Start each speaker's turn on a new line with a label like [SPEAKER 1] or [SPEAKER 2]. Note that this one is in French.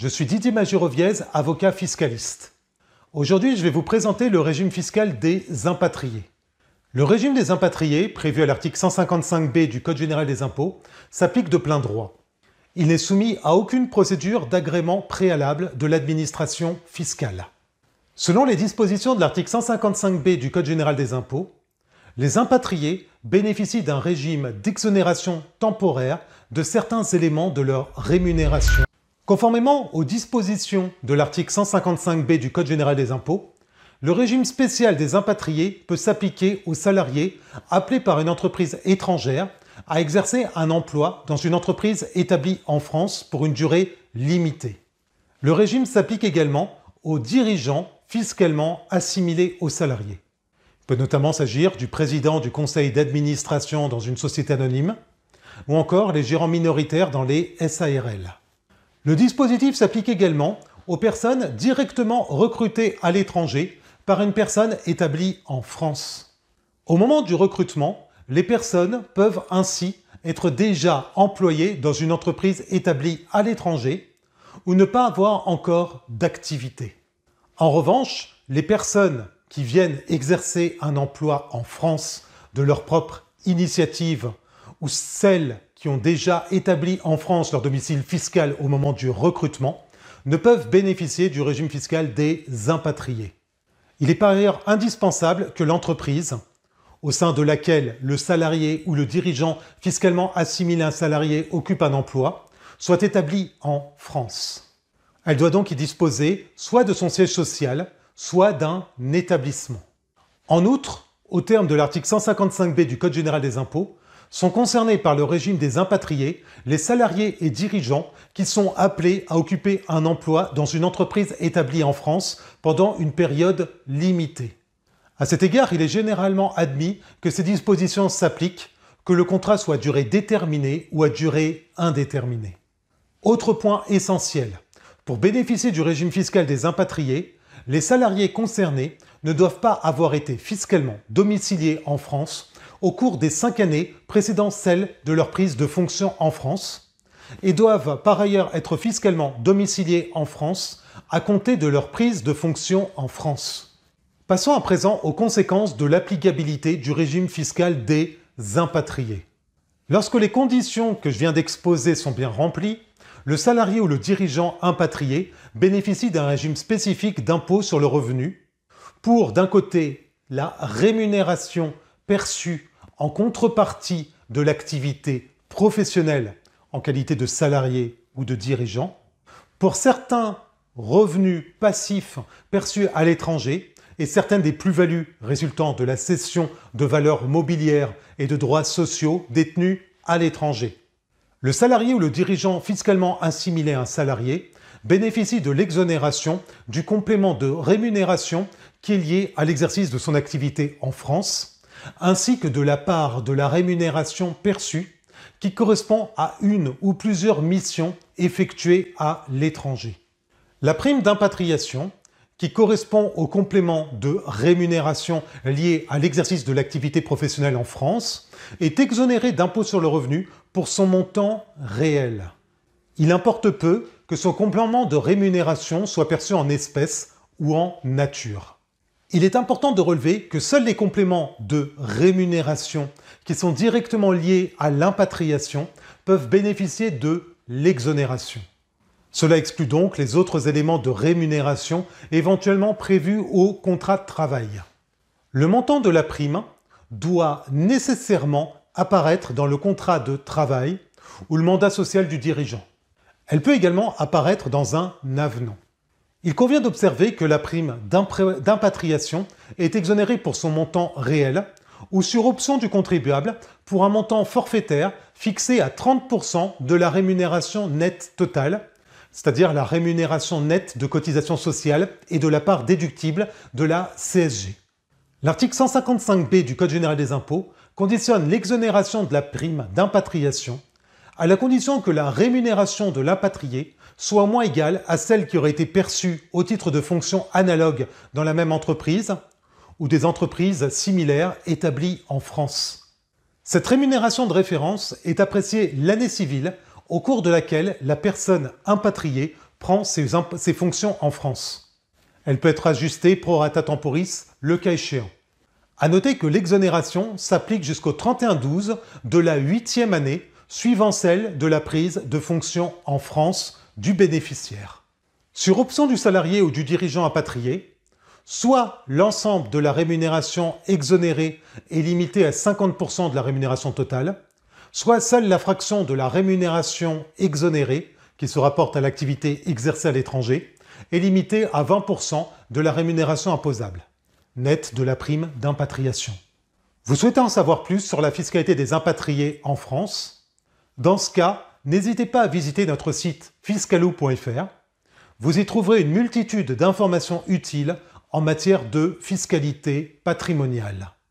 [SPEAKER 1] Je suis Didier Magiroviez, avocat fiscaliste. Aujourd'hui, je vais vous présenter le régime fiscal des impatriés. Le régime des impatriés, prévu à l'article 155b du Code général des impôts, s'applique de plein droit. Il n'est soumis à aucune procédure d'agrément préalable de l'administration fiscale. Selon les dispositions de l'article 155b du Code général des impôts, les impatriés bénéficient d'un régime d'exonération temporaire de certains éléments de leur rémunération Conformément aux dispositions de l'article 155b du Code général des impôts, le régime spécial des impatriés peut s'appliquer aux salariés appelés par une entreprise étrangère à exercer un emploi dans une entreprise établie en France pour une durée limitée. Le régime s'applique également aux dirigeants fiscalement assimilés aux salariés. Il peut notamment s'agir du président du conseil d'administration dans une société anonyme ou encore les gérants minoritaires dans les SARL. Le dispositif s'applique également aux personnes directement recrutées à l'étranger par une personne établie en France. Au moment du recrutement, les personnes peuvent ainsi être déjà employées dans une entreprise établie à l'étranger ou ne pas avoir encore d'activité. En revanche, les personnes qui viennent exercer un emploi en France de leur propre initiative ou celles qui ont déjà établi en France leur domicile fiscal au moment du recrutement ne peuvent bénéficier du régime fiscal des impatriés. Il est par ailleurs indispensable que l'entreprise, au sein de laquelle le salarié ou le dirigeant fiscalement assimilé à un salarié occupe un emploi, soit établie en France. Elle doit donc y disposer soit de son siège social, soit d'un établissement. En outre, au terme de l'article 155b du Code général des impôts, sont concernés par le régime des impatriés les salariés et dirigeants qui sont appelés à occuper un emploi dans une entreprise établie en France pendant une période limitée. À cet égard, il est généralement admis que ces dispositions s'appliquent, que le contrat soit à durée déterminée ou à durée indéterminée. Autre point essentiel, pour bénéficier du régime fiscal des impatriés, les salariés concernés ne doivent pas avoir été fiscalement domiciliés en France au cours des cinq années précédant celle de leur prise de fonction en France et doivent par ailleurs être fiscalement domiciliés en France à compter de leur prise de fonction en France. Passons à présent aux conséquences de l'applicabilité du régime fiscal des impatriés. Lorsque les conditions que je viens d'exposer sont bien remplies, le salarié ou le dirigeant impatrié bénéficie d'un régime spécifique d'impôt sur le revenu pour, d'un côté, la rémunération perçue en contrepartie de l'activité professionnelle en qualité de salarié ou de dirigeant, pour certains revenus passifs perçus à l'étranger et certaines des plus-values résultant de la cession de valeurs mobilières et de droits sociaux détenus à l'étranger. Le salarié ou le dirigeant fiscalement assimilé à un salarié bénéficie de l'exonération du complément de rémunération qui est lié à l'exercice de son activité en France ainsi que de la part de la rémunération perçue qui correspond à une ou plusieurs missions effectuées à l'étranger. La prime d'impatriation, qui correspond au complément de rémunération lié à l'exercice de l'activité professionnelle en France, est exonérée d'impôt sur le revenu pour son montant réel. Il importe peu que son complément de rémunération soit perçu en espèces ou en nature. Il est important de relever que seuls les compléments de rémunération qui sont directement liés à l'impatriation peuvent bénéficier de l'exonération. Cela exclut donc les autres éléments de rémunération éventuellement prévus au contrat de travail. Le montant de la prime doit nécessairement apparaître dans le contrat de travail ou le mandat social du dirigeant. Elle peut également apparaître dans un avenant. Il convient d'observer que la prime d'impatriation est exonérée pour son montant réel ou sur option du contribuable pour un montant forfaitaire fixé à 30% de la rémunération nette totale, c'est-à-dire la rémunération nette de cotisation sociale et de la part déductible de la CSG. L'article 155b du Code général des impôts conditionne l'exonération de la prime d'impatriation à la condition que la rémunération de l'impatrié soit moins égale à celle qui aurait été perçue au titre de fonctions analogues dans la même entreprise ou des entreprises similaires établies en France. Cette rémunération de référence est appréciée l'année civile au cours de laquelle la personne impatriée prend ses, fonctions en France. Elle peut être ajustée pro rata temporis le cas échéant. A noter que l'exonération s'applique jusqu'au 31-12 de la huitième année suivant celle de la prise de fonction en France du bénéficiaire. Sur option du salarié ou du dirigeant impatrié, soit l'ensemble de la rémunération exonérée est limité à 50% de la rémunération totale, soit seule la fraction de la rémunération exonérée, qui se rapporte à l'activité exercée à l'étranger, est limitée à 20% de la rémunération imposable, nette de la prime d'impatriation. Vous souhaitez en savoir plus sur la fiscalité des impatriés en France? Dans ce cas, n'hésitez pas à visiter notre site fiscalou.fr. Vous y trouverez une multitude d'informations utiles en matière de fiscalité patrimoniale.